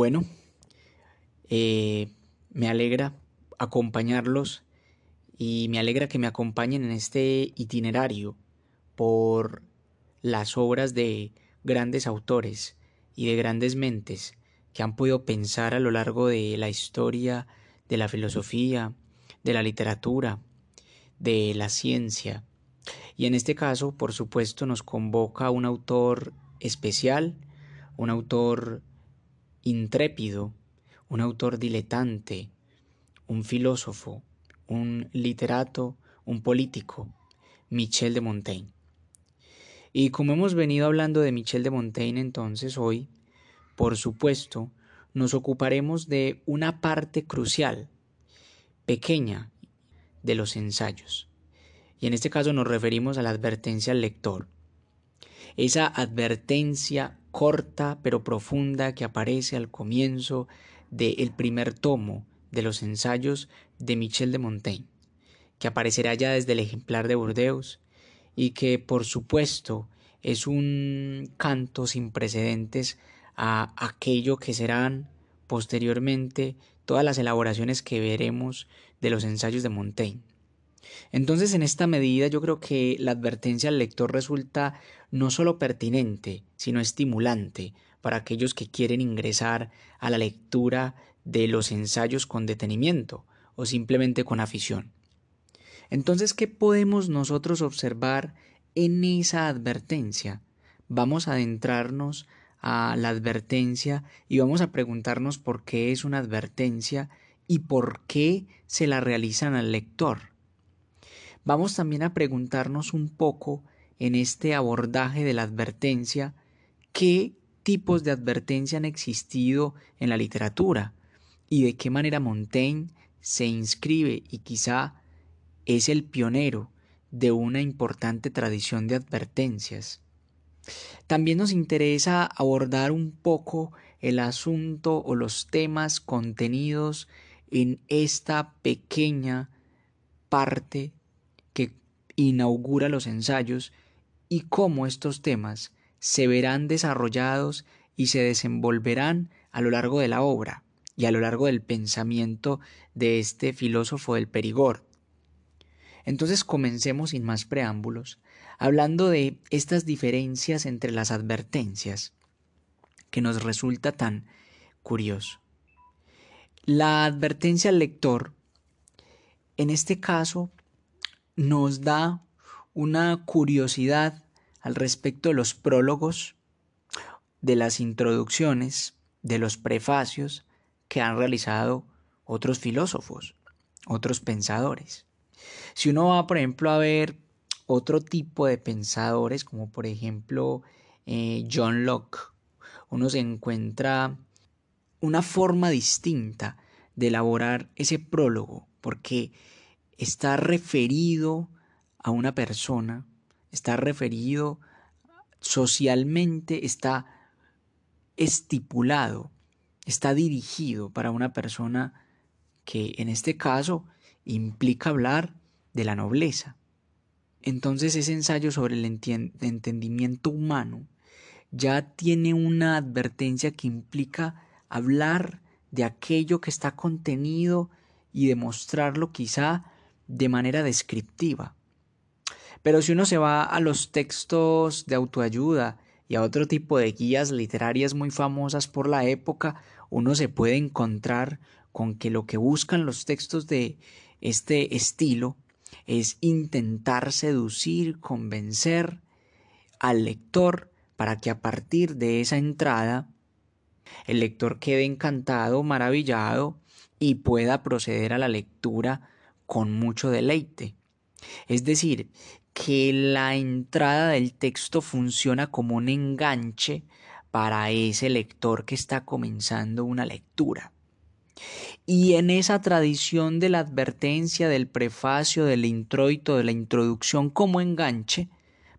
Bueno, eh, me alegra acompañarlos y me alegra que me acompañen en este itinerario por las obras de grandes autores y de grandes mentes que han podido pensar a lo largo de la historia de la filosofía, de la literatura, de la ciencia. Y en este caso, por supuesto, nos convoca un autor especial, un autor intrépido, un autor diletante, un filósofo, un literato, un político, Michel de Montaigne. Y como hemos venido hablando de Michel de Montaigne entonces hoy, por supuesto, nos ocuparemos de una parte crucial, pequeña, de los ensayos. Y en este caso nos referimos a la advertencia al lector. Esa advertencia corta pero profunda que aparece al comienzo del primer tomo de los ensayos de Michel de Montaigne, que aparecerá ya desde el ejemplar de Burdeos y que por supuesto es un canto sin precedentes a aquello que serán posteriormente todas las elaboraciones que veremos de los ensayos de Montaigne. Entonces, en esta medida yo creo que la advertencia al lector resulta no solo pertinente, sino estimulante para aquellos que quieren ingresar a la lectura de los ensayos con detenimiento o simplemente con afición. Entonces, ¿qué podemos nosotros observar en esa advertencia? Vamos a adentrarnos a la advertencia y vamos a preguntarnos por qué es una advertencia y por qué se la realizan al lector. Vamos también a preguntarnos un poco en este abordaje de la advertencia qué tipos de advertencia han existido en la literatura y de qué manera Montaigne se inscribe y quizá es el pionero de una importante tradición de advertencias. También nos interesa abordar un poco el asunto o los temas contenidos en esta pequeña parte inaugura los ensayos y cómo estos temas se verán desarrollados y se desenvolverán a lo largo de la obra y a lo largo del pensamiento de este filósofo del Perigord. Entonces comencemos sin más preámbulos, hablando de estas diferencias entre las advertencias, que nos resulta tan curioso. La advertencia al lector, en este caso, nos da una curiosidad al respecto de los prólogos, de las introducciones, de los prefacios que han realizado otros filósofos, otros pensadores. Si uno va, por ejemplo, a ver otro tipo de pensadores, como por ejemplo eh, John Locke, uno se encuentra una forma distinta de elaborar ese prólogo, porque está referido a una persona, está referido socialmente, está estipulado, está dirigido para una persona que en este caso implica hablar de la nobleza. Entonces ese ensayo sobre el entendimiento humano ya tiene una advertencia que implica hablar de aquello que está contenido y demostrarlo quizá de manera descriptiva. Pero si uno se va a los textos de autoayuda y a otro tipo de guías literarias muy famosas por la época, uno se puede encontrar con que lo que buscan los textos de este estilo es intentar seducir, convencer al lector para que a partir de esa entrada el lector quede encantado, maravillado y pueda proceder a la lectura con mucho deleite. Es decir, que la entrada del texto funciona como un enganche para ese lector que está comenzando una lectura. Y en esa tradición de la advertencia, del prefacio, del introito, de la introducción como enganche,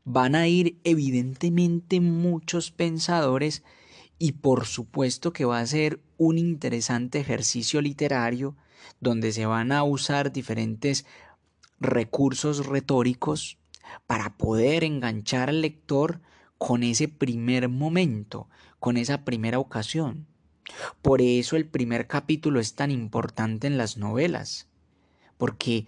van a ir evidentemente muchos pensadores y por supuesto que va a ser un interesante ejercicio literario donde se van a usar diferentes recursos retóricos para poder enganchar al lector con ese primer momento, con esa primera ocasión. Por eso el primer capítulo es tan importante en las novelas, porque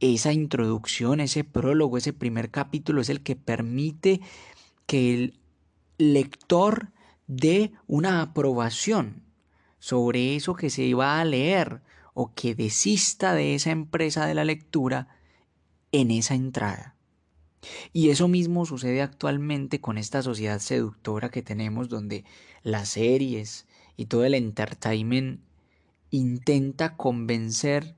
esa introducción, ese prólogo, ese primer capítulo es el que permite que el lector dé una aprobación sobre eso que se iba a leer o que desista de esa empresa de la lectura en esa entrada. Y eso mismo sucede actualmente con esta sociedad seductora que tenemos donde las series y todo el entertainment intenta convencer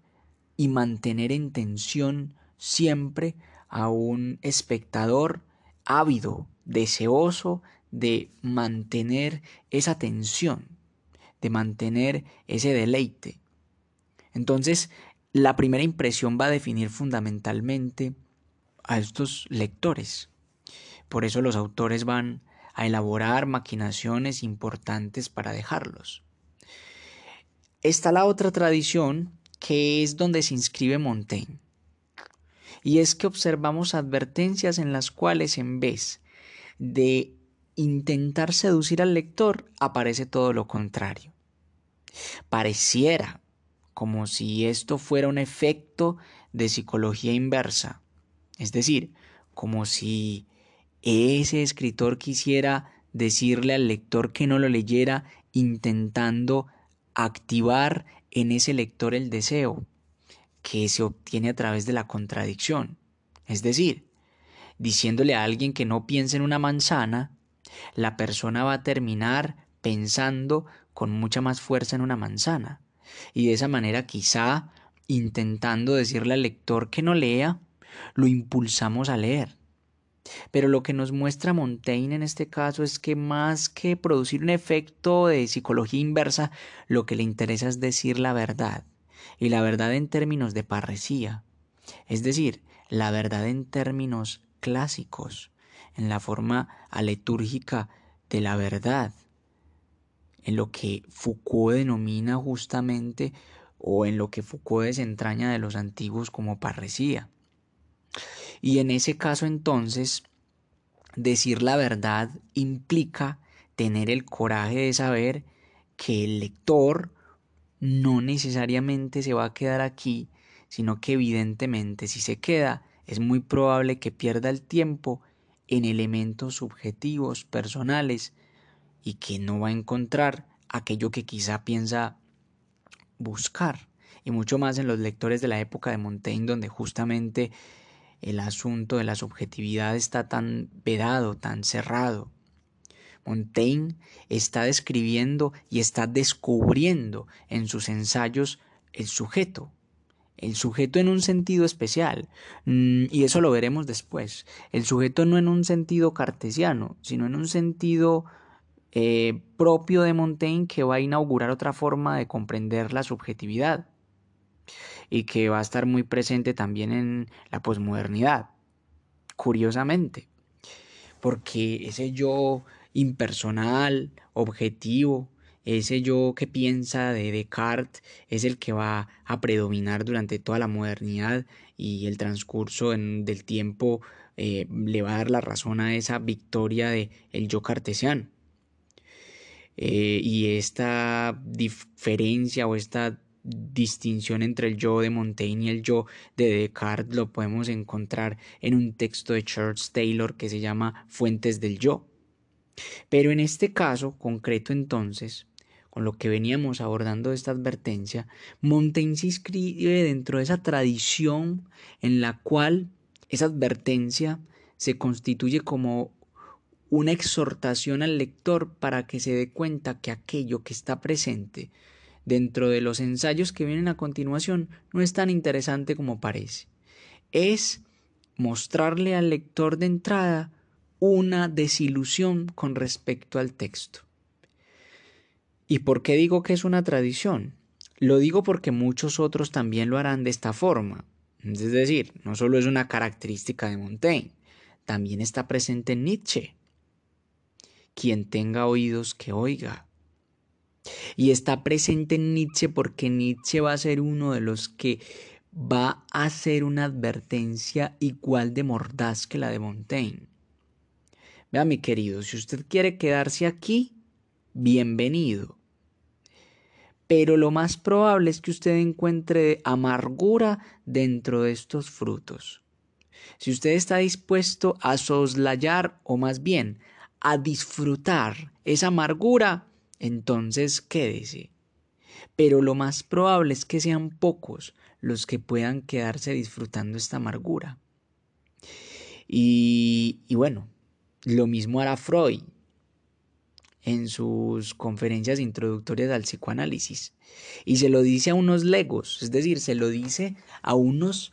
y mantener en tensión siempre a un espectador ávido, deseoso de mantener esa tensión, de mantener ese deleite. Entonces, la primera impresión va a definir fundamentalmente a estos lectores. Por eso los autores van a elaborar maquinaciones importantes para dejarlos. Está la otra tradición que es donde se inscribe Montaigne. Y es que observamos advertencias en las cuales en vez de intentar seducir al lector, aparece todo lo contrario. Pareciera como si esto fuera un efecto de psicología inversa, es decir, como si ese escritor quisiera decirle al lector que no lo leyera intentando activar en ese lector el deseo que se obtiene a través de la contradicción. Es decir, diciéndole a alguien que no piense en una manzana, la persona va a terminar pensando con mucha más fuerza en una manzana. Y de esa manera quizá, intentando decirle al lector que no lea, lo impulsamos a leer. Pero lo que nos muestra Montaigne en este caso es que más que producir un efecto de psicología inversa, lo que le interesa es decir la verdad, y la verdad en términos de parresía, es decir, la verdad en términos clásicos, en la forma aletúrgica de la verdad, en lo que Foucault denomina justamente o en lo que Foucault desentraña de los antiguos como parresía. Y en ese caso entonces, decir la verdad implica tener el coraje de saber que el lector no necesariamente se va a quedar aquí, sino que evidentemente si se queda es muy probable que pierda el tiempo en elementos subjetivos, personales, y que no va a encontrar aquello que quizá piensa buscar, y mucho más en los lectores de la época de Montaigne, donde justamente el asunto de la subjetividad está tan vedado, tan cerrado. Montaigne está describiendo y está descubriendo en sus ensayos el sujeto, el sujeto en un sentido especial, mm, y eso lo veremos después, el sujeto no en un sentido cartesiano, sino en un sentido eh, propio de Montaigne que va a inaugurar otra forma de comprender la subjetividad y que va a estar muy presente también en la posmodernidad, curiosamente, porque ese yo impersonal, objetivo, ese yo que piensa de Descartes es el que va a predominar durante toda la modernidad y el transcurso del tiempo eh, le va a dar la razón a esa victoria de el yo cartesiano. Eh, y esta diferencia o esta distinción entre el yo de Montaigne y el yo de Descartes lo podemos encontrar en un texto de Charles Taylor que se llama Fuentes del Yo. Pero en este caso concreto entonces, con lo que veníamos abordando esta advertencia, Montaigne se inscribe dentro de esa tradición en la cual esa advertencia se constituye como una exhortación al lector para que se dé cuenta que aquello que está presente dentro de los ensayos que vienen a continuación no es tan interesante como parece. Es mostrarle al lector de entrada una desilusión con respecto al texto. ¿Y por qué digo que es una tradición? Lo digo porque muchos otros también lo harán de esta forma. Es decir, no solo es una característica de Montaigne, también está presente en Nietzsche. Quien tenga oídos que oiga. Y está presente en Nietzsche porque Nietzsche va a ser uno de los que va a hacer una advertencia igual de mordaz que la de Montaigne. Vea mi querido, si usted quiere quedarse aquí, bienvenido. pero lo más probable es que usted encuentre amargura dentro de estos frutos. Si usted está dispuesto a soslayar o más bien a disfrutar esa amargura, entonces quédese. Pero lo más probable es que sean pocos los que puedan quedarse disfrutando esta amargura. Y, y bueno, lo mismo hará Freud en sus conferencias introductorias al psicoanálisis. Y se lo dice a unos legos, es decir, se lo dice a unos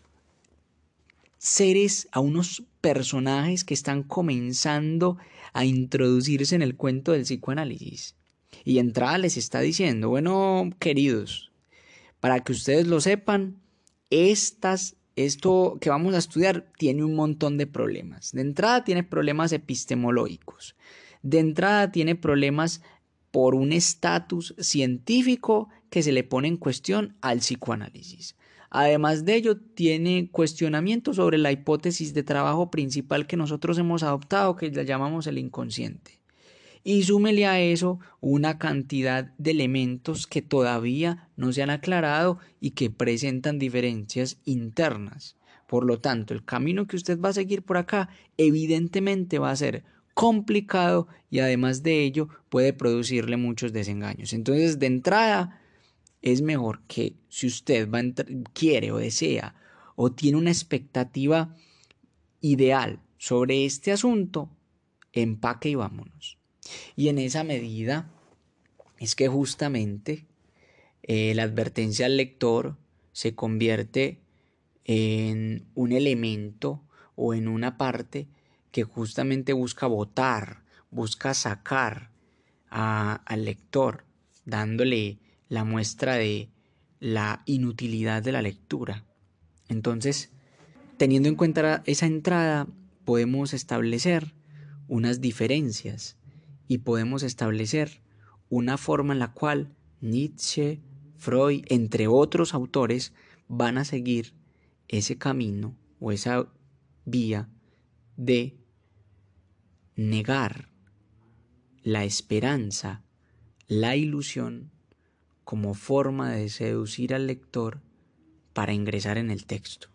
seres, a unos personajes que están comenzando a introducirse en el cuento del psicoanálisis. Y entrada les está diciendo, bueno, queridos, para que ustedes lo sepan, estas, esto que vamos a estudiar tiene un montón de problemas. De entrada tiene problemas epistemológicos. De entrada tiene problemas por un estatus científico que se le pone en cuestión al psicoanálisis. Además de ello, tiene cuestionamientos sobre la hipótesis de trabajo principal que nosotros hemos adoptado, que la llamamos el inconsciente. Y súmele a eso una cantidad de elementos que todavía no se han aclarado y que presentan diferencias internas. Por lo tanto, el camino que usted va a seguir por acá evidentemente va a ser complicado y además de ello puede producirle muchos desengaños. Entonces, de entrada, es mejor que si usted va quiere o desea o tiene una expectativa ideal sobre este asunto, empaque y vámonos. Y en esa medida es que justamente eh, la advertencia al lector se convierte en un elemento o en una parte que justamente busca votar, busca sacar al lector, dándole la muestra de la inutilidad de la lectura. Entonces, teniendo en cuenta esa entrada, podemos establecer unas diferencias y podemos establecer una forma en la cual Nietzsche, Freud, entre otros autores, van a seguir ese camino o esa vía de negar la esperanza, la ilusión, como forma de seducir al lector para ingresar en el texto.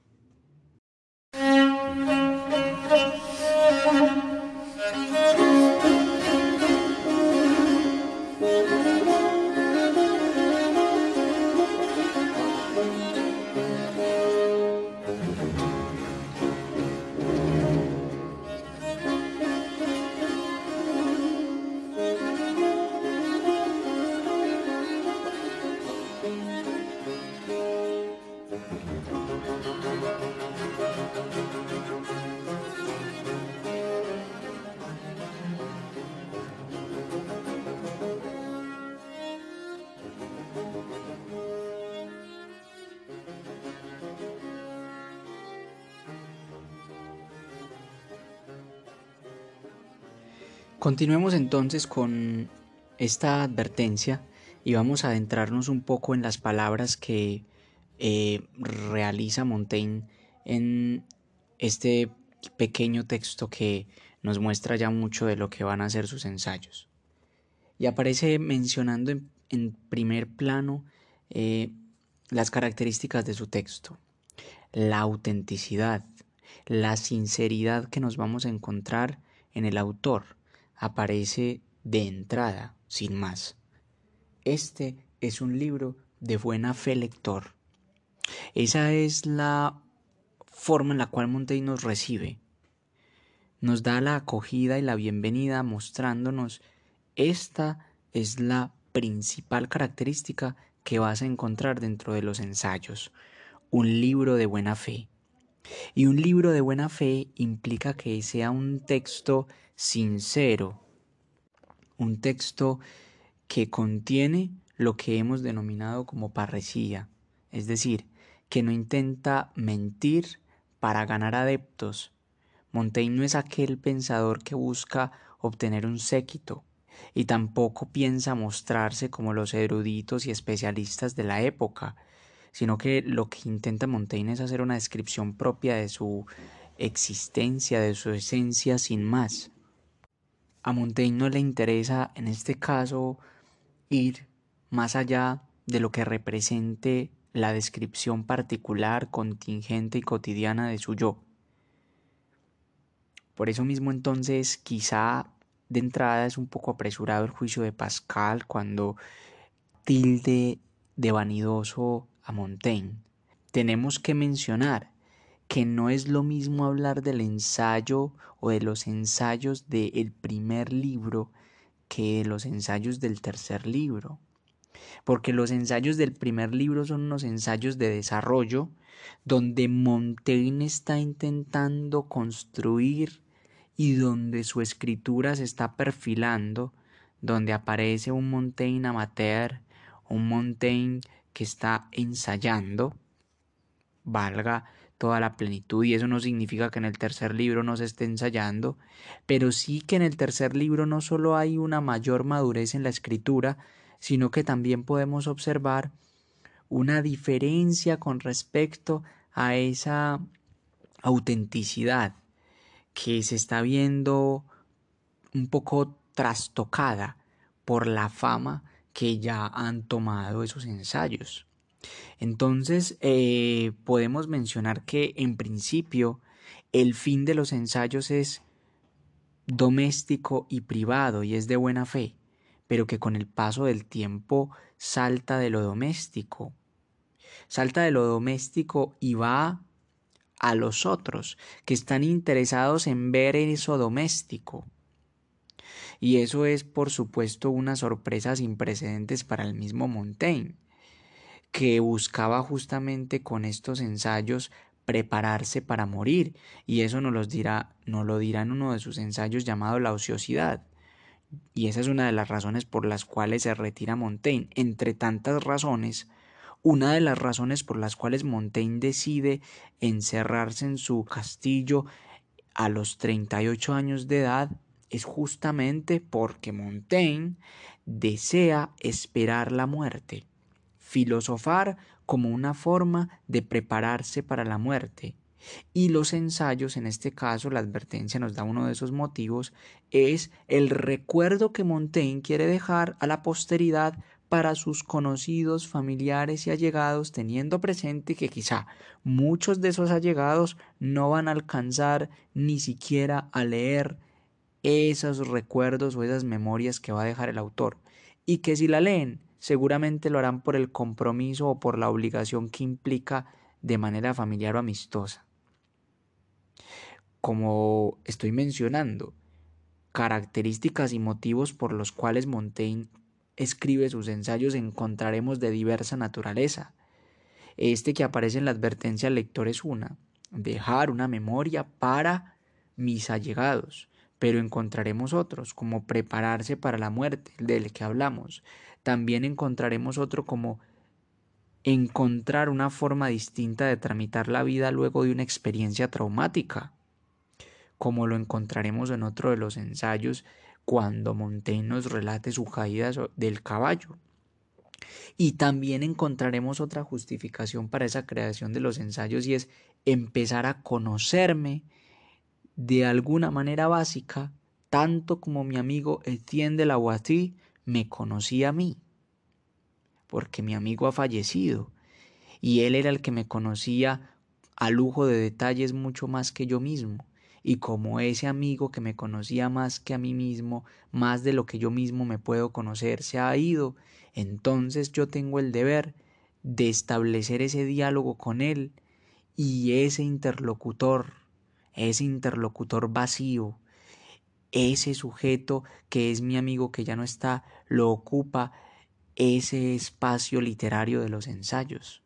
Continuemos entonces con esta advertencia y vamos a adentrarnos un poco en las palabras que eh, realiza Montaigne en este pequeño texto que nos muestra ya mucho de lo que van a ser sus ensayos. Y aparece mencionando en, primer plano eh, las características de su texto, la autenticidad, la sinceridad que nos vamos a encontrar en el autor, aparece de entrada, sin más. Este es un libro de buena fe lector. Esa es la forma en la cual Montaigne nos recibe. Nos da la acogida y la bienvenida mostrándonos esta es la principal característica que vas a encontrar dentro de los ensayos. Un libro de buena fe. Y un libro de buena fe implica que sea un texto sincero, un texto que contiene lo que hemos denominado como parresía, es decir, que no intenta mentir para ganar adeptos. Montaigne no es aquel pensador que busca obtener un séquito, y tampoco piensa mostrarse como los eruditos y especialistas de la época, sino que lo que intenta Montaigne es hacer una descripción propia de su existencia, de su esencia sin más. A Montaigne no le interesa en este caso ir más allá de lo que represente la descripción particular, contingente y cotidiana de su yo. Por eso mismo entonces quizá de entrada es un poco apresurado el juicio de Pascal cuando tilde de vanidoso a Montaigne. Tenemos que mencionar que no es lo mismo hablar del ensayo o de los ensayos del primer libro que de los ensayos del tercer libro. Porque los ensayos del primer libro son unos ensayos de desarrollo donde Montaigne está intentando construir y donde su escritura se está perfilando, donde aparece un Montaigne amateur, un Montaigne que está ensayando, valga toda la plenitud y eso no significa que en el tercer libro no se esté ensayando, pero sí que en el tercer libro no solo hay una mayor madurez en la escritura, sino que también podemos observar una diferencia con respecto a esa autenticidad que se está viendo un poco trastocada por la fama que ya han tomado esos ensayos. Entonces, eh, podemos mencionar que en principio el fin de los ensayos es doméstico y privado y es de buena fe, pero que con el paso del tiempo salta de lo doméstico. Salta de lo doméstico y va a los otros que están interesados en ver eso doméstico. Y eso es, por supuesto, una sorpresa sin precedentes para el mismo Montaigne, que buscaba justamente con estos ensayos prepararse para morir, y eso nos, los dirá, nos lo dirá en uno de sus ensayos llamado La ociosidad. Y esa es una de las razones por las cuales se retira Montaigne. Entre tantas razones, una de las razones por las cuales Montaigne decide encerrarse en su castillo a los 38 años de edad es justamente porque Montaigne desea esperar la muerte, filosofar como una forma de prepararse para la muerte. Y los ensayos, en este caso, la advertencia nos da uno de esos motivos, es el recuerdo que Montaigne quiere dejar a la posteridad para sus conocidos, familiares y allegados, teniendo presente que quizá muchos de esos allegados no van a alcanzar ni siquiera a leer esos recuerdos o esas memorias que va a dejar el autor, y que si la leen, seguramente lo harán por el compromiso o por la obligación que implica de manera familiar o amistosa. Como estoy mencionando, características y motivos por los cuales Montaigne escribe sus ensayos encontraremos de diversa naturaleza. Este que aparece en la advertencia al lector es una, dejar una memoria para mis allegados, pero encontraremos otros, como prepararse para la muerte, del que hablamos. También encontraremos otro como encontrar una forma distinta de tramitar la vida luego de una experiencia traumática, como lo encontraremos en otro de los ensayos cuando Montaigne nos relate su caída del caballo. Y también encontraremos otra justificación para esa creación de los ensayos y es empezar a conocerme de alguna manera básica, tanto como mi amigo Etienne de la Boitie me conocía a mí, porque mi amigo ha fallecido y él era el que me conocía a lujo de detalles mucho más que yo mismo y como ese amigo que me conocía más que a mí mismo, más de lo que yo mismo me puedo conocer, se ha ido, entonces yo tengo el deber de establecer ese diálogo con él y ese interlocutor, ese interlocutor vacío, ese sujeto que es mi amigo que ya no está, lo ocupa ese espacio literario de los ensayos.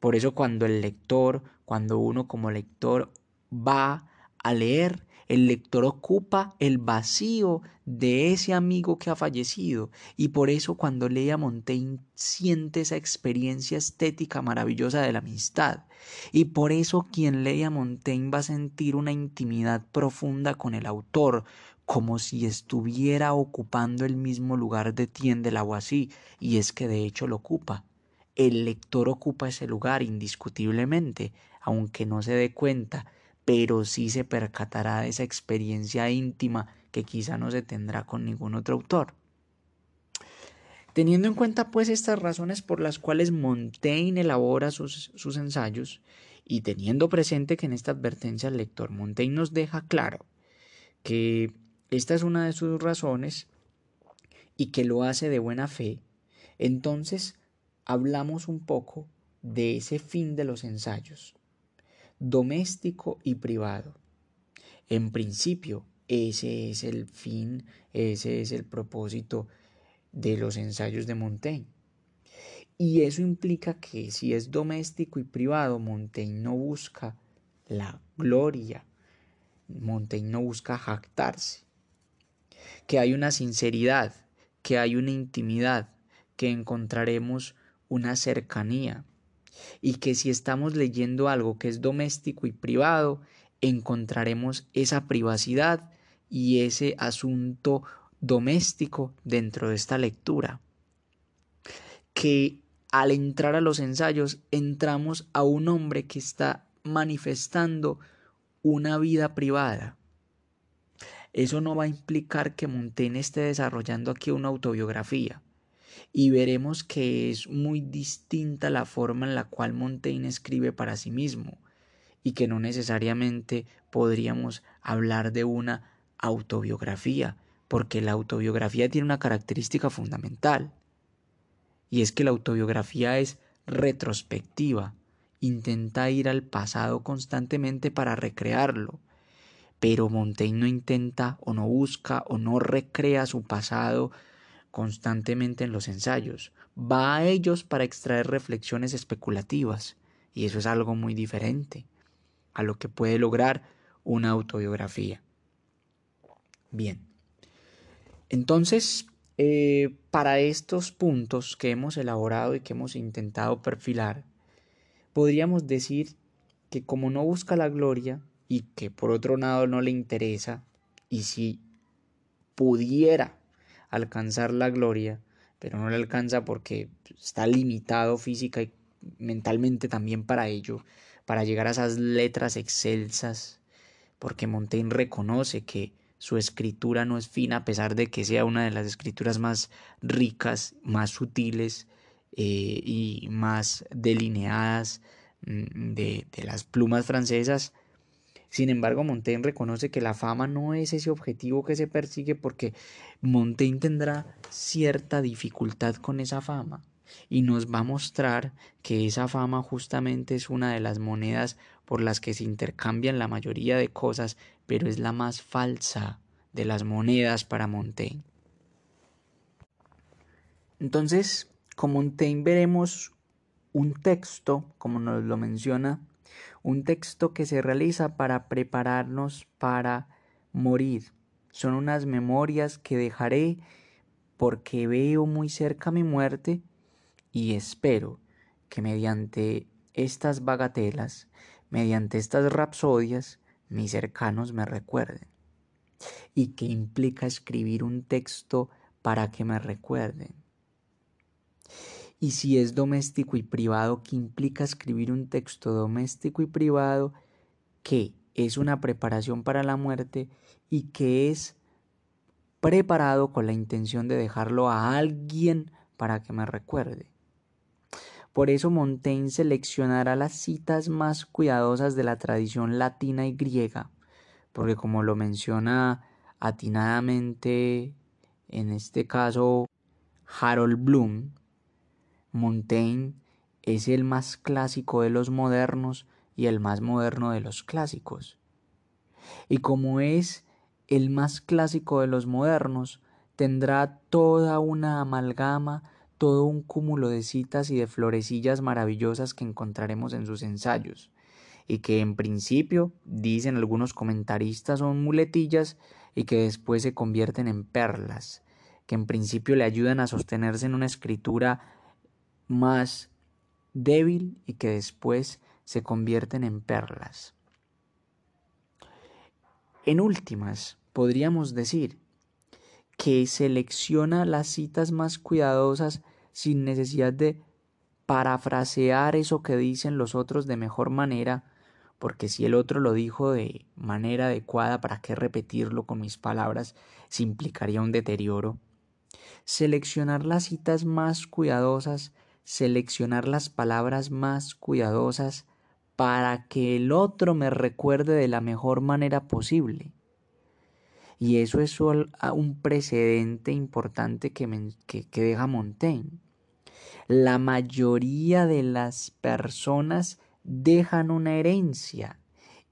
Por eso cuando el lector, cuando uno como lector va a leer, el lector ocupa el vacío de ese amigo que ha fallecido y por eso cuando lee a Montaigne siente esa experiencia estética maravillosa de la amistad y por eso quien lee a Montaigne va a sentir una intimidad profunda con el autor como si estuviera ocupando el mismo lugar de Tien de la y es que de hecho lo ocupa. El lector ocupa ese lugar indiscutiblemente, aunque no se dé cuenta pero sí se percatará de esa experiencia íntima que quizá no se tendrá con ningún otro autor. Teniendo en cuenta pues estas razones por las cuales Montaigne elabora sus, sus ensayos y teniendo presente que en esta advertencia el lector Montaigne nos deja claro que esta es una de sus razones y que lo hace de buena fe, entonces hablamos un poco de ese fin de los ensayos, doméstico y privado. En principio, ese es el fin, ese es el propósito de los ensayos de Montaigne. Y eso implica que si es doméstico y privado, Montaigne no busca la gloria, Montaigne no busca jactarse, que hay una sinceridad, que hay una intimidad, que encontraremos una cercanía y que si estamos leyendo algo que es doméstico y privado, encontraremos esa privacidad y ese asunto doméstico dentro de esta lectura. Que al entrar a los ensayos entramos a un hombre que está manifestando una vida privada. Eso no va a implicar que Montaigne esté desarrollando aquí una autobiografía. Y veremos que es muy distinta la forma en la cual Montaigne escribe para sí mismo y que no necesariamente podríamos hablar de una autobiografía, porque la autobiografía tiene una característica fundamental y es que la autobiografía es retrospectiva, intenta ir al pasado constantemente para recrearlo, pero Montaigne no intenta o no busca o no recrea su pasado constantemente en los ensayos, va a ellos para extraer reflexiones especulativas, y eso es algo muy diferente a lo que puede lograr una autobiografía. Bien, entonces, eh, para estos puntos que hemos elaborado y que hemos intentado perfilar, podríamos decir que como no busca la gloria y que por otro lado no le interesa, y si pudiera alcanzar la gloria, pero no le alcanza porque está limitado física y mentalmente también para ello, para llegar a esas letras excelsas, porque Montaigne reconoce que su escritura no es fina a pesar de que sea una de las escrituras más ricas, más sutiles eh, y más delineadas mm, de, de las plumas francesas, sin embargo, Montaigne reconoce que la fama no es ese objetivo que se persigue porque Montaigne tendrá cierta dificultad con esa fama y nos va a mostrar que esa fama justamente es una de las monedas por las que se intercambian la mayoría de cosas, pero es la más falsa de las monedas para Montaigne. Entonces, con Montaigne veremos un texto, como nos lo menciona un texto que se realiza para prepararnos para morir. Son unas memorias que dejaré porque veo muy cerca mi muerte y espero que mediante estas bagatelas, mediante estas rapsodias, mis cercanos me recuerden. ¿Y que implica escribir un texto para que me recuerden? Y si es doméstico y privado, que implica escribir un texto doméstico y privado que es una preparación para la muerte y que es preparado con la intención de dejarlo a alguien para que me recuerde. Por eso Montaigne seleccionará las citas más cuidadosas de la tradición latina y griega, porque como lo menciona atinadamente en este caso Harold Bloom, Montaigne es el más clásico de los modernos y el más moderno de los clásicos. Y como es el más clásico de los modernos, tendrá toda una amalgama, todo un cúmulo de citas y de florecillas maravillosas que encontraremos en sus ensayos, y que en principio, dicen algunos comentaristas, son muletillas y que después se convierten en perlas, que en principio le ayudan a sostenerse en una escritura más débil y que después se convierten en perlas. En últimas, podríamos decir que selecciona las citas más cuidadosas sin necesidad de parafrasear eso que dicen los otros de mejor manera, porque si el otro lo dijo de manera adecuada, ¿para qué repetirlo con mis palabras? Se implicaría un deterioro seleccionar las citas más cuidadosas, seleccionar las palabras más cuidadosas para que el otro me recuerde de la mejor manera posible. Y eso es un precedente importante que, que deja Montaigne. La mayoría de las personas dejan una herencia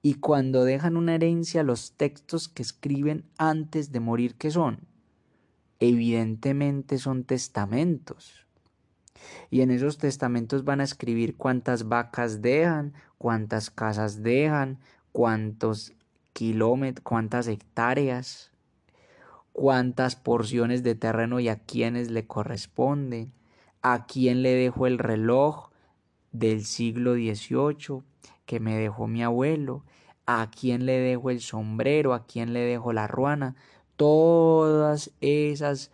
y cuando dejan una herencia los textos que escriben antes de morir, ¿qué son? Evidentemente son testamentos. Y en esos testamentos van a escribir cuántas vacas dejan, cuántas casas dejan, cuántos kilómetros, cuántas hectáreas, cuántas porciones de terreno y a quiénes le corresponden, a quién le dejo el reloj del siglo XVIII que me dejó mi abuelo, a quién le dejo el sombrero, a quién le dejo la ruana, todas esas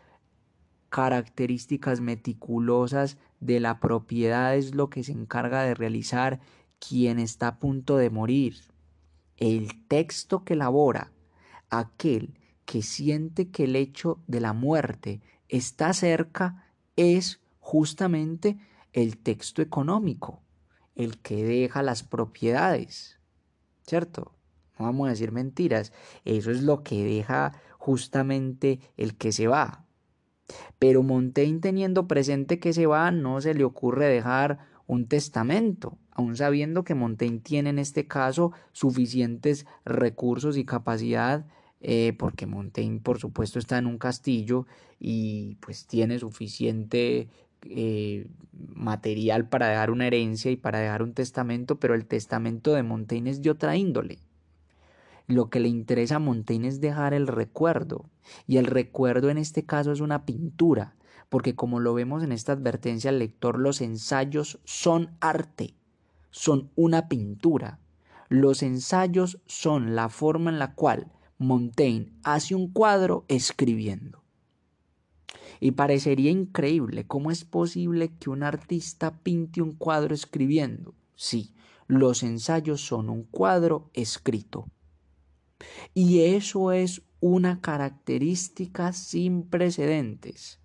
características meticulosas de la propiedad es lo que se encarga de realizar quien está a punto de morir. El texto que elabora aquel que siente que el hecho de la muerte está cerca es justamente el texto económico, el que deja las propiedades, ¿cierto? No vamos a decir mentiras, eso es lo que deja justamente el que se va. Pero Montaigne teniendo presente que se va, no se le ocurre dejar un testamento, aun sabiendo que Montaigne tiene en este caso suficientes recursos y capacidad, eh, porque Montaigne por supuesto está en un castillo y pues tiene suficiente eh, material para dejar una herencia y para dejar un testamento, pero el testamento de Montaigne es de otra índole. Lo que le interesa a Montaigne es dejar el recuerdo, y el recuerdo en este caso es una pintura, porque como lo vemos en esta advertencia al lector, los ensayos son arte, son una pintura. Los ensayos son la forma en la cual Montaigne hace un cuadro escribiendo. Y parecería increíble cómo es posible que un artista pinte un cuadro escribiendo. Sí, los ensayos son un cuadro escrito. Y eso es una característica sin precedentes.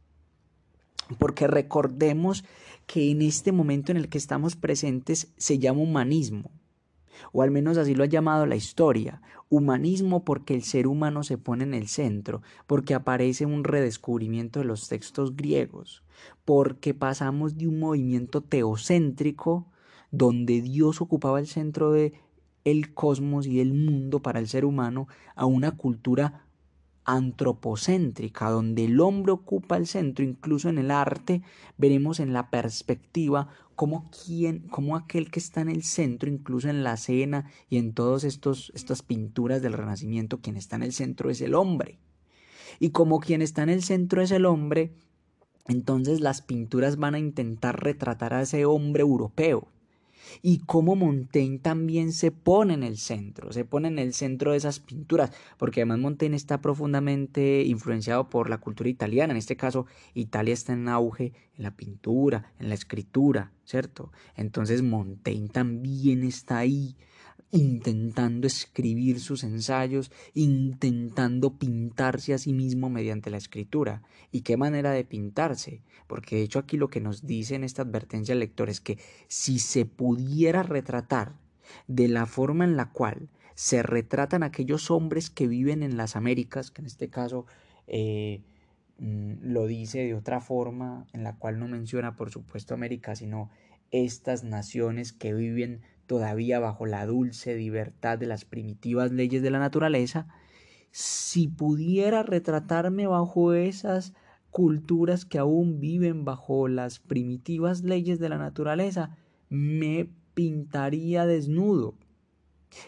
Porque recordemos que en este momento en el que estamos presentes se llama humanismo o al menos así lo ha llamado la historia, humanismo porque el ser humano se pone en el centro, porque aparece un redescubrimiento de los textos griegos, porque pasamos de un movimiento teocéntrico donde Dios ocupaba el centro de el cosmos y el mundo para el ser humano a una cultura antropocéntrica, donde el hombre ocupa el centro, incluso en el arte, veremos en la perspectiva como quien, como aquel que está en el centro, incluso en la cena y en todas estas pinturas del Renacimiento, quien está en el centro es el hombre. Y como quien está en el centro es el hombre, entonces las pinturas van a intentar retratar a ese hombre europeo, y cómo Montaigne también se pone en el centro, se pone en el centro de esas pinturas, porque además Montaigne está profundamente influenciado por la cultura italiana, en este caso Italia está en auge en la pintura, en la escritura, ¿cierto? Entonces Montaigne también está ahí intentando escribir sus ensayos, intentando pintarse a sí mismo mediante la escritura. ¿Y qué manera de pintarse? Porque de hecho aquí lo que nos dice en esta advertencia al lector es que si se pudiera retratar de la forma en la cual se retratan aquellos hombres que viven en las Américas, que en este caso eh, mm, lo dice de otra forma, en la cual no menciona por supuesto América, sino estas naciones que viven todavía bajo la dulce libertad de las primitivas leyes de la naturaleza, si pudiera retratarme bajo esas culturas que aún viven bajo las primitivas leyes de la naturaleza, me pintaría desnudo.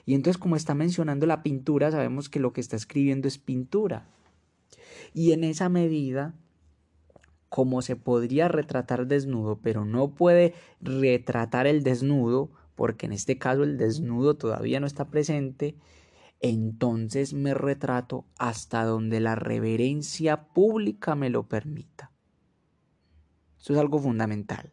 Y entonces como está mencionando la pintura, sabemos que lo que está escribiendo es pintura. Y en esa medida, como se podría retratar desnudo, pero no puede retratar el desnudo, porque en este caso el desnudo todavía no está presente, entonces me retrato hasta donde la reverencia pública me lo permita. Eso es algo fundamental.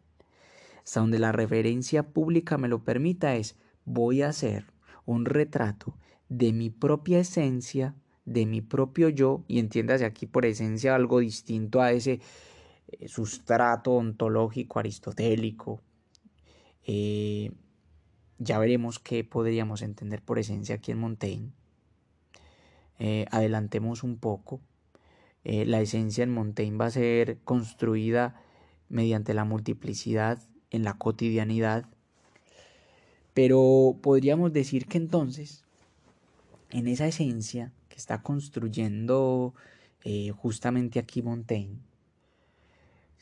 Hasta donde la reverencia pública me lo permita es voy a hacer un retrato de mi propia esencia de mi propio yo, y entiéndase aquí por esencia algo distinto a ese eh, sustrato ontológico aristotélico. Eh, ya veremos qué podríamos entender por esencia aquí en Montaigne. Eh, adelantemos un poco. la esencia en Montaigne va a ser construida mediante la multiplicidad en la cotidianidad. Pero podríamos decir que entonces, en esa esencia que está construyendo justamente aquí Montaigne,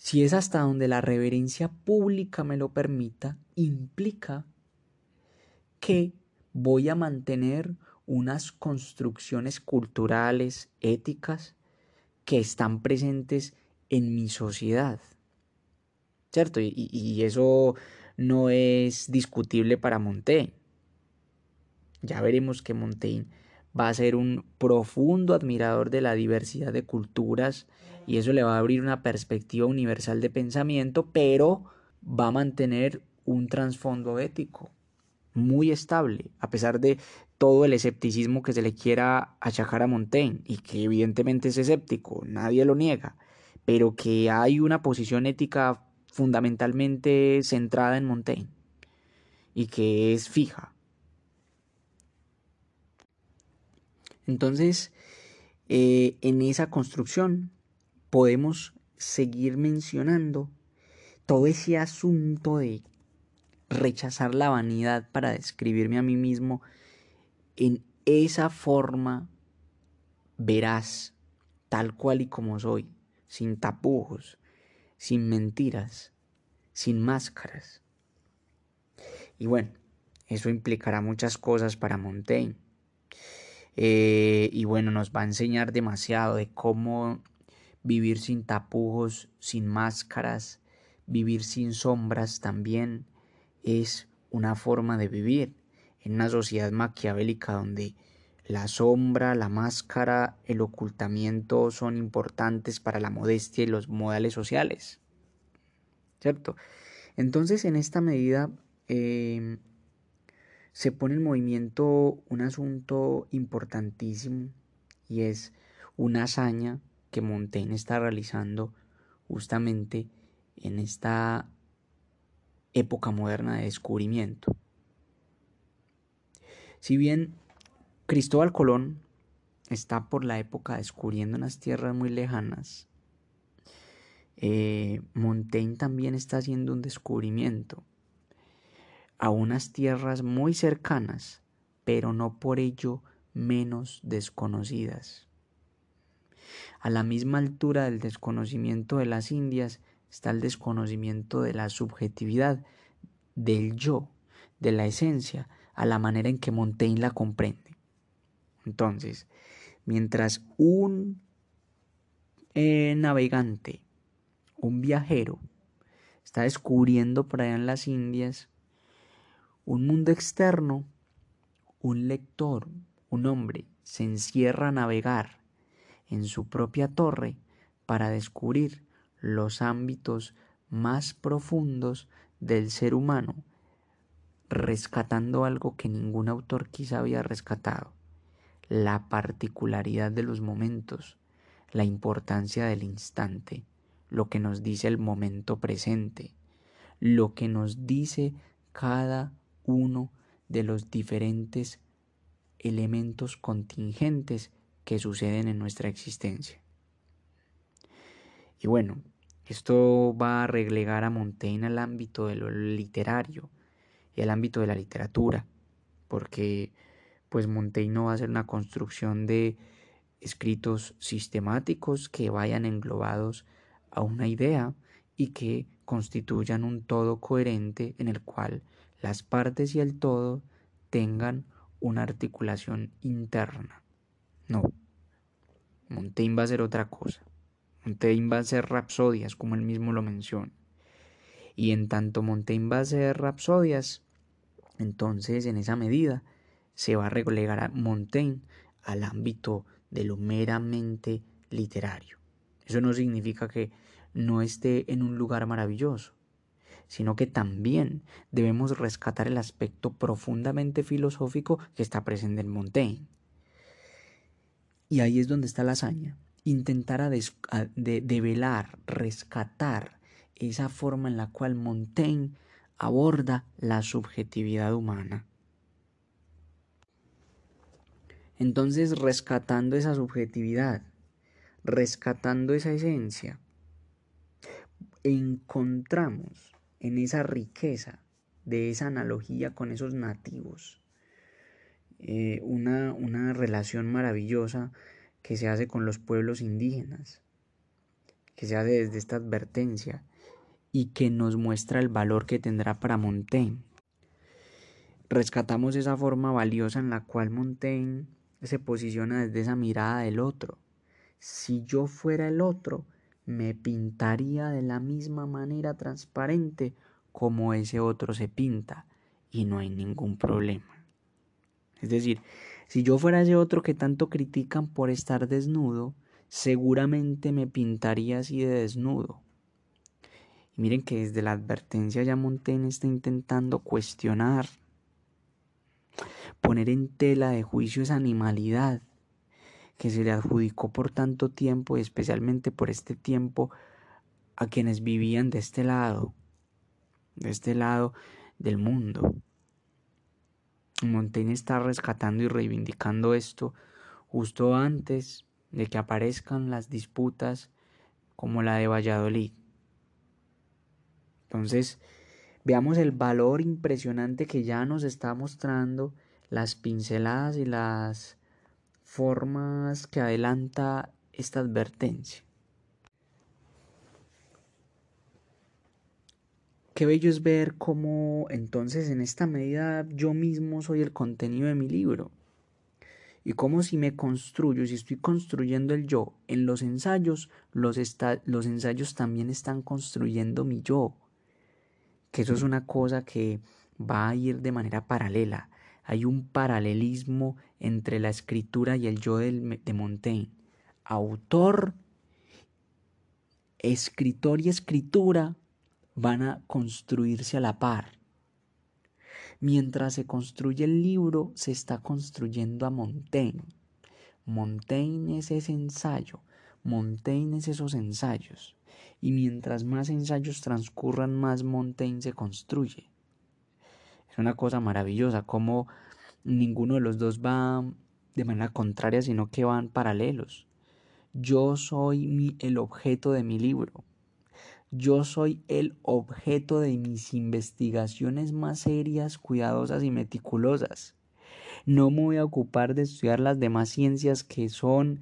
si es hasta donde la reverencia pública me lo permita, implica que voy a mantener unas construcciones culturales, éticas, que están presentes en mi sociedad. ¿Cierto? Y, eso no es discutible para Montaigne. Ya veremos que Montaigne va a ser un profundo admirador de la diversidad de culturas y eso le va a abrir una perspectiva universal de pensamiento, pero va a mantener un trasfondo ético muy estable, a pesar de todo el escepticismo que se le quiera achacar a Montaigne, y que evidentemente es escéptico, nadie lo niega, pero que hay una posición ética fundamentalmente centrada en Montaigne y que es fija. Entonces, eh, en esa construcción podemos seguir mencionando todo ese asunto de rechazar la vanidad para describirme a mí mismo en esa forma veraz, tal cual y como soy, sin tapujos, sin mentiras, sin máscaras. Y bueno, eso implicará muchas cosas para Montaigne. Eh, y bueno, nos va a enseñar demasiado de cómo vivir sin tapujos, sin máscaras, vivir sin sombras también es una forma de vivir en una sociedad maquiavélica donde la sombra, la máscara, el ocultamiento son importantes para la modestia y los modales sociales. ¿Cierto? Entonces, en esta medida, em, se pone en movimiento un asunto importantísimo y es una hazaña que Montaigne está realizando justamente en esta época moderna de descubrimiento. Si bien Cristóbal Colón está por la época descubriendo unas tierras muy lejanas, eh, Montaigne también está haciendo un descubrimiento a unas tierras muy cercanas, pero no por ello menos desconocidas. A la misma altura del desconocimiento de las Indias está el desconocimiento de la subjetividad, del yo, de la esencia, a la manera en que Montaigne la comprende. Entonces, mientras un eh, navegante, un viajero, está descubriendo por allá en las Indias un mundo externo, un lector, un hombre, se encierra a navegar en su propia torre para descubrir los ámbitos más profundos del ser humano, rescatando algo que ningún autor quizá había rescatado, la particularidad de los momentos, la importancia del instante, lo que nos dice el momento presente, lo que nos dice cada uno de los diferentes elementos contingentes que suceden en nuestra existencia. Y bueno, esto va a relegar a Montaigne al ámbito de lo literario y al ámbito de la literatura, porque pues Montaigne no va a ser una construcción de escritos sistemáticos que vayan englobados a una idea y que constituyan un todo coherente en el cual las partes y el todo tengan una articulación interna. No, Montaigne va a ser otra cosa. Montaigne va a ser rapsodias, como él mismo lo menciona. Y en tanto Montaigne va a ser rapsodias, entonces en esa medida se va a relegar a Montaigne al ámbito de lo meramente literario. Eso no significa que no esté en un lugar maravilloso, sino que también debemos rescatar el aspecto profundamente filosófico que está presente en Montaigne. Y ahí es donde está la hazaña. Intentar a de, develar, rescatar esa forma en la cual Montaigne aborda la subjetividad humana. Entonces, rescatando esa subjetividad, rescatando esa esencia, encontramos en esa riqueza de esa analogía con esos nativos eh, una, una relación maravillosa que se hace con los pueblos indígenas, que se hace desde esta advertencia y que nos muestra el valor que tendrá para Montaigne. Rescatamos esa forma valiosa en la cual Montaigne se posiciona desde esa mirada del otro. Si yo fuera el otro, me pintaría de la misma manera transparente como ese otro se pinta y no hay ningún problema. Es decir, si yo fuera ese otro que tanto critican por estar desnudo, seguramente me pintaría así de desnudo. Y miren que desde la advertencia ya Montaigne está intentando cuestionar poner en tela de juicio esa animalidad que se le adjudicó por tanto tiempo y especialmente por este tiempo a quienes vivían de este lado, de este lado del mundo. Montaigne está rescatando y reivindicando esto justo antes de que aparezcan las disputas como la de Valladolid. Entonces, veamos el valor impresionante que ya nos está mostrando las pinceladas y las formas que adelanta esta advertencia. Qué bello es ver cómo entonces en esta medida yo mismo soy el contenido de mi libro. Y cómo si me construyo, si estoy construyendo el yo en los ensayos, los, los ensayos también están construyendo mi yo. Que eso es una cosa que va a ir de manera paralela hay un paralelismo entre la escritura y el yo de Montaigne. Autor, escritor y escritura van a construirse a la par. Mientras se construye el libro, se está construyendo a Montaigne. Montaigne es ese ensayo, Montaigne es esos ensayos. Y mientras más ensayos transcurran, más Montaigne se construye. Es una cosa maravillosa como ninguno de los dos va de manera contraria, sino que van paralelos. Yo soy el objeto de mi libro. Yo soy el objeto de mis investigaciones más serias, cuidadosas y meticulosas. No me voy a ocupar de estudiar las demás ciencias que son,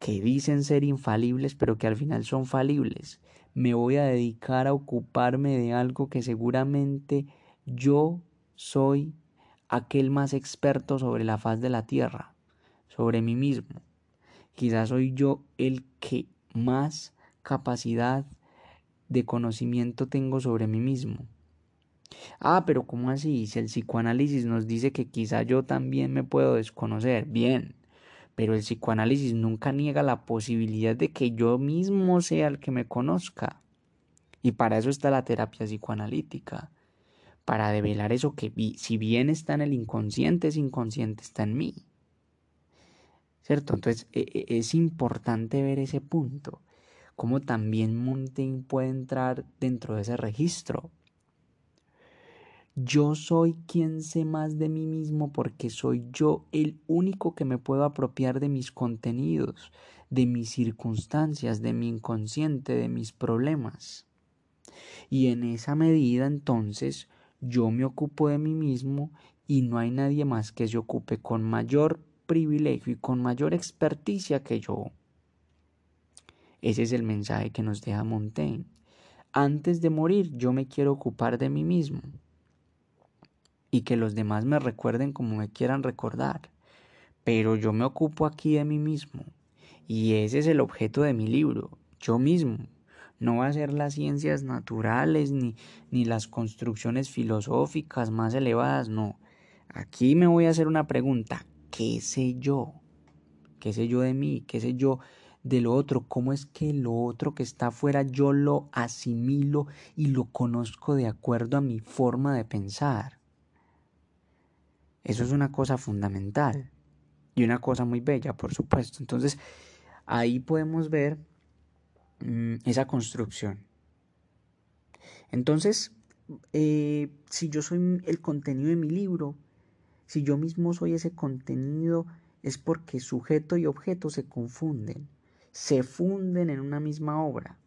que dicen ser infalibles, pero que al final son falibles. Me voy a dedicar a ocuparme de algo que seguramente yo soy aquel más experto sobre la faz de la tierra, sobre mí mismo. Quizás soy yo el que más capacidad de conocimiento tengo sobre mí mismo. Ah, pero ¿cómo así? Si el psicoanálisis nos dice que quizá yo también me puedo desconocer, bien, pero el psicoanálisis nunca niega la posibilidad de que yo mismo sea el que me conozca. Y para eso está la terapia psicoanalítica para develar eso que si bien está en el inconsciente, ese inconsciente está en mí. ¿Cierto? Entonces e, e, es importante ver ese punto, cómo también Montaigne puede entrar dentro de ese registro. Yo soy quien sé más de mí mismo porque soy yo el único que me puedo apropiar de mis contenidos, de mis circunstancias, de mi inconsciente, de mis problemas. Y en esa medida entonces yo me ocupo de mí mismo y no hay nadie más que se ocupe con mayor privilegio y con mayor experticia que yo. Ese es el mensaje que nos deja Montaigne. Antes de morir yo me quiero ocupar de mí mismo y que los demás me recuerden como me quieran recordar. Pero yo me ocupo aquí de mí mismo y ese es el objeto de mi libro, yo mismo. No va a ser las ciencias naturales ni, ni las construcciones filosóficas más elevadas, no. Aquí me voy a hacer una pregunta. ¿Qué sé yo? ¿Qué sé yo de mí? ¿Qué sé yo de lo otro? ¿Cómo es que lo otro que está afuera yo lo asimilo y lo conozco de acuerdo a mi forma de pensar? Eso es una cosa fundamental. y una cosa muy bella, por supuesto. Entonces, ahí podemos ver mm, esa construcción. Entonces, eh, si yo soy el contenido de mi libro, si yo mismo soy ese contenido, es porque sujeto y objeto se confunden, se funden en una misma obra.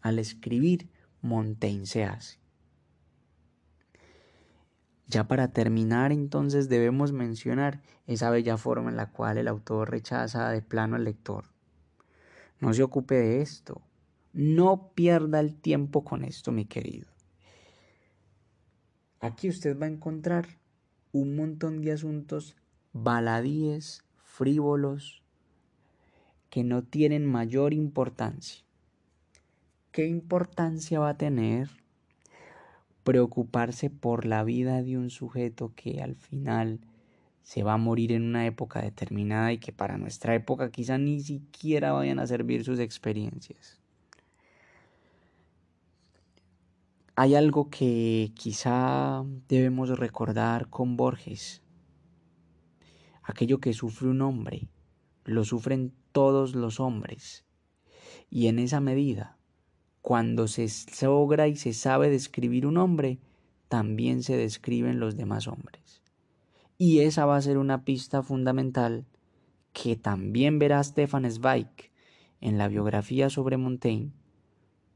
Al escribir, Montaigne se hace. Ya para terminar, entonces debemos mencionar esa bella forma en la cual el autor rechaza de plano al lector. No se ocupe de esto. No pierda el tiempo con esto, mi querido. Aquí usted va a encontrar un montón de asuntos baladíes, frívolos, que no tienen mayor importancia. ¿Qué importancia va a tener preocuparse por la vida de un sujeto que al final se va a morir en una época determinada y que para nuestra época quizá ni siquiera vayan a servir sus experiencias. Hay algo que quizá debemos recordar con Borges. Aquello que sufre un hombre, lo sufren todos los hombres. Y en esa medida cuando se logra y se sabe describir un hombre, también se describen los demás hombres. Y esa va a ser una pista fundamental que también verá Stefan Zweig en la biografía sobre Montaigne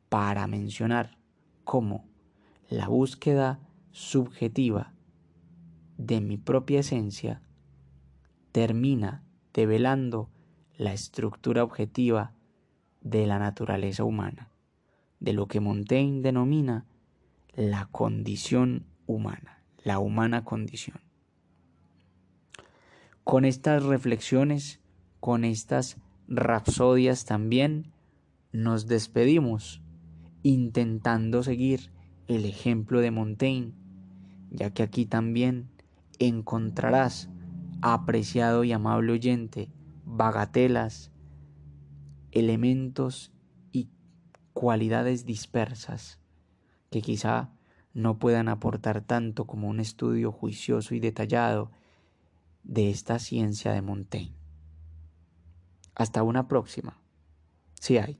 para mencionar cómo la búsqueda subjetiva de mi propia esencia termina develando la estructura objetiva de la naturaleza humana de lo que Montaigne denomina la condición humana, la humana condición. Con estas reflexiones, con estas rapsodias también, nos despedimos intentando seguir el ejemplo de Montaigne, ya que aquí también encontrarás, apreciado y amable oyente, bagatelas, elementos cualidades dispersas que quizá no puedan aportar tanto como un estudio juicioso y detallado de esta ciencia de Montaigne. Hasta una próxima, si hay.